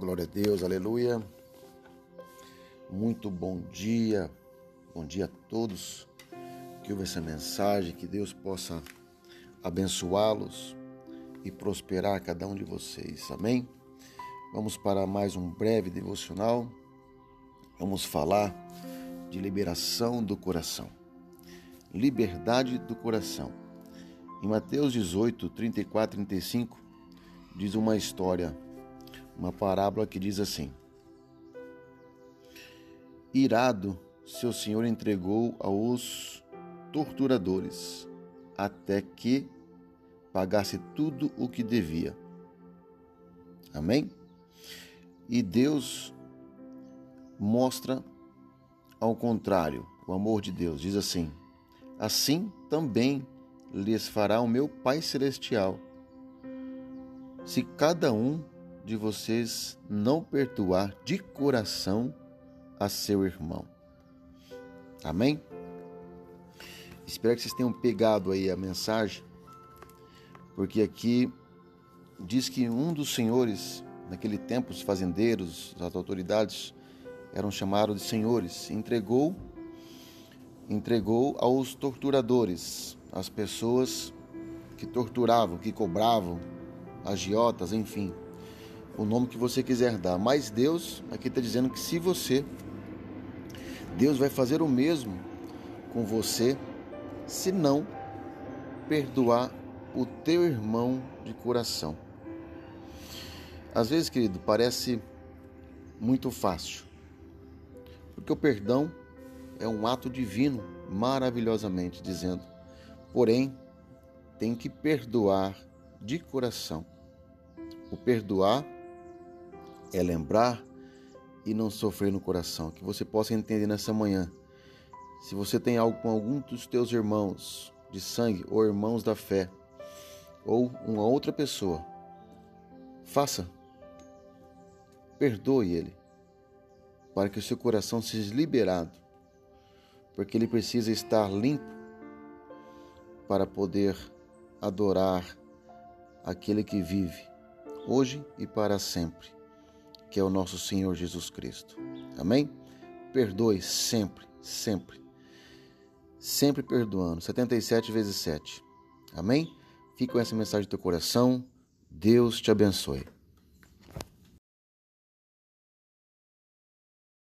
Glória a Deus, aleluia. Muito bom dia, bom dia a todos que ouvem essa mensagem, que Deus possa abençoá-los e prosperar cada um de vocês, amém? Vamos para mais um breve devocional. Vamos falar de liberação do coração. Liberdade do coração. Em Mateus 18, 34 e 35, diz uma história uma parábola que diz assim: Irado, seu senhor entregou aos torturadores até que pagasse tudo o que devia. Amém? E Deus mostra ao contrário, o amor de Deus diz assim: Assim também lhes fará o meu Pai celestial, se cada um de vocês não perdoar de coração a seu irmão. Amém? Espero que vocês tenham pegado aí a mensagem, porque aqui diz que um dos senhores, naquele tempo, os fazendeiros, as autoridades, eram chamados de senhores, entregou entregou aos torturadores, as pessoas que torturavam, que cobravam, agiotas, enfim, o nome que você quiser dar. Mas Deus aqui está dizendo que se você, Deus vai fazer o mesmo com você, se não perdoar o teu irmão de coração. Às vezes, querido, parece muito fácil, porque o perdão é um ato divino, maravilhosamente dizendo. Porém, tem que perdoar de coração. O perdoar é lembrar e não sofrer no coração. Que você possa entender nessa manhã. Se você tem algo com algum dos teus irmãos de sangue ou irmãos da fé, ou uma outra pessoa, faça. Perdoe ele, para que o seu coração seja liberado, porque ele precisa estar limpo para poder adorar aquele que vive, hoje e para sempre que é o nosso Senhor Jesus Cristo. Amém? Perdoe sempre, sempre. Sempre perdoando. 77 vezes 7. Amém? Fique com essa mensagem do teu coração. Deus te abençoe.